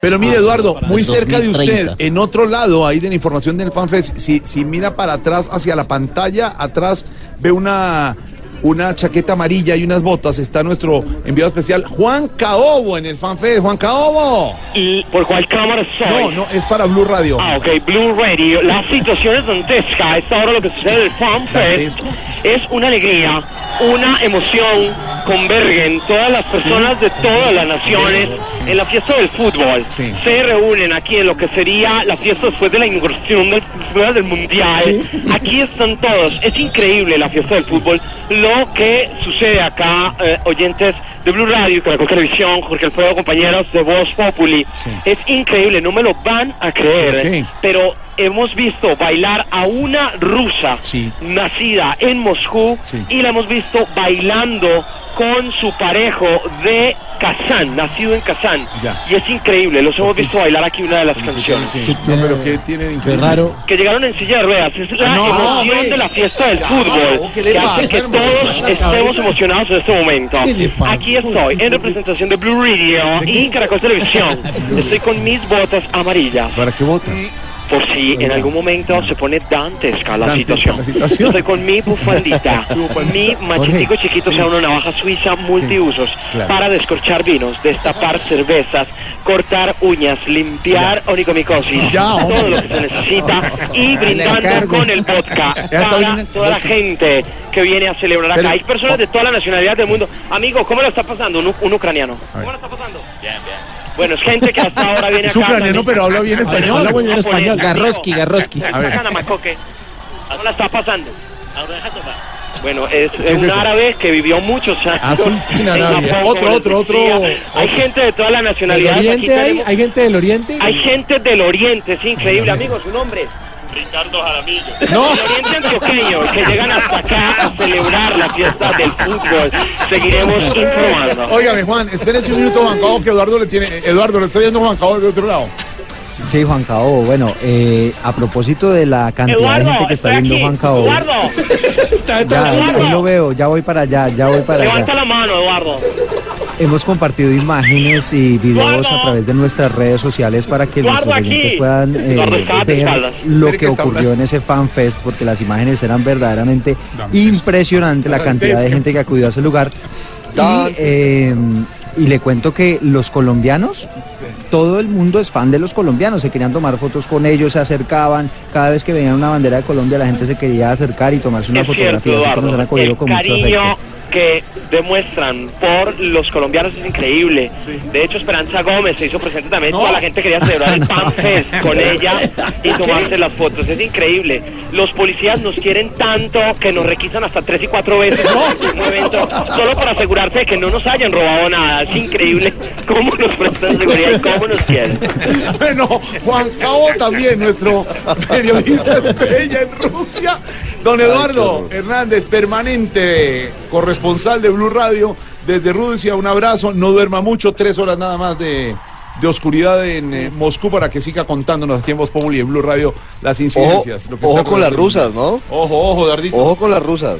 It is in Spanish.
Pero mire, Eduardo, muy cerca de 2030. usted, en otro lado ahí de la información del FanFest, si, si mira para atrás, hacia la pantalla, atrás ve una, una chaqueta amarilla y unas botas. Está nuestro enviado especial, Juan Caobo, en el FanFest. Juan Caobo. ¿Y por cuál cámara soy? No, no, es para Blue Radio. Ah, ok, Blue Radio. La situación es dantesca. A esta hora lo que sucede en el FanFest es una alegría, una emoción. Convergen todas las personas de todas las naciones en la fiesta del fútbol. Sí. Se reúnen aquí en lo que sería la fiesta después de la inauguración del, del Mundial. Aquí están todos. Es increíble la fiesta del fútbol. Lo que sucede acá, eh, oyentes de Blue Radio y Caracol Televisión, Jorge Alfredo, compañeros de Voz Populi. Sí. Es increíble, no me lo van a creer, ¿Por qué? pero hemos visto bailar a una rusa Sí. nacida en Moscú Sí. y la hemos visto bailando con su parejo de Kazán, nacido en Kazán. Ya. Y es increíble, los hemos visto bailar aquí una de las canciones. ¿Qué- No, pero ¿qué tiene de increíble? raro. Que llegaron en silla de ruedas, es la No, emoción hombre. de la fiesta del fútbol ¿qué le que hace que todos estemos emocionados en este momento. ¿Qué le pasa? Aquí estoy en representación de Blue Radio y Caracol Televisión. Estoy con mis botas amarillas. ¿Para qué botas? Por si en algún momento se pone dantesca la situación. la situación. Estoy con mi bufandita, mi machetico chiquito, sea una navaja suiza multiusos claro. para descorchar vinos, destapar cervezas, cortar uñas, limpiar onicomicosis, Ya, hombre. todo lo que se necesita y brindando con el vodka para toda la gente que viene a celebrar acá. Pero- Hay personas de toda la nacionalidad del mundo. Amigo, ¿cómo lo está pasando? Un, un ucraniano. ¿Cómo lo está pasando? Bien, bien. Bueno, es gente que hasta ahora viene Es acá. ucraniano, pero habla bien español. Habla muy bien español. Garroski, Garroski. A ver. ¿Cómo la está pasando? Bueno, es, ¿Qué es es un eso? árabe que vivió muchos años. Ah, sí. Japón, Otro, otro, otro. Hay otro. gente de todas las ¿Del nacionalidades. Aquí Oriente hay? tenemos- ¿Hay gente del Oriente? hay gente del Oriente, es increíble, amigo, su nombre. Ricardo Jaramillo. No. Del Oriente Antioqueño, que llegan hasta acá a celebrar la fiesta del fútbol. Seguiremos informando. Óigame, Juan, espérese un minuto, Juan Cabo, que Eduardo le tiene. Eduardo, le estoy viendo Juan Cabo de otro lado. Sí, Juan Caobo. Bueno, eh, a propósito de la cantidad de gente Eduardo, que está viendo aquí. Juan Caobo. Eduardo, Está detrás Ya, ahí lo veo, ya voy para allá, ya voy para levanta allá. la mano, Eduardo. Hemos compartido imágenes y videos a través de nuestras redes sociales para que nuestros oyentes puedan eh, ver lo que ocurrió en ese FanFest, porque las imágenes eran verdaderamente impresionantes, la cantidad de gente que acudió a ese lugar. Y, eh, y le cuento que los colombianos, todo el mundo es fan de los colombianos, se querían tomar fotos con ellos, se acercaban, cada vez que veían una bandera de Colombia la gente se quería acercar y tomarse una es cierto, fotografía, así que nos han acogido con mucho cariño afecto. Que demuestran por los colombianos es increíble. De hecho, Esperanza Gómez se hizo presente también. Toda la gente quería celebrar el Pan Fest con ella y tomarse las fotos. Es increíble. Los policías nos quieren tanto que nos requisan hasta tres y cuatro veces en un evento solo para asegurarse de que no nos hayan robado nada. Es increíble cómo nos prestan seguridad y cómo nos quieren. Bueno, Juan Cabo también, nuestro periodista estrella en Rusia. Don Eduardo Hernández, permanente corresponsal de Blue Radio desde Rusia. Un abrazo, no duerma mucho, tres horas nada más de, de oscuridad en eh, Moscú para que siga contándonos aquí en Voz Populi y en Blue Radio las Ojo, incidencias. lo que ojo está con las rusas, ¿no? Ojo, ojo, Dardito. Ojo con las rusas.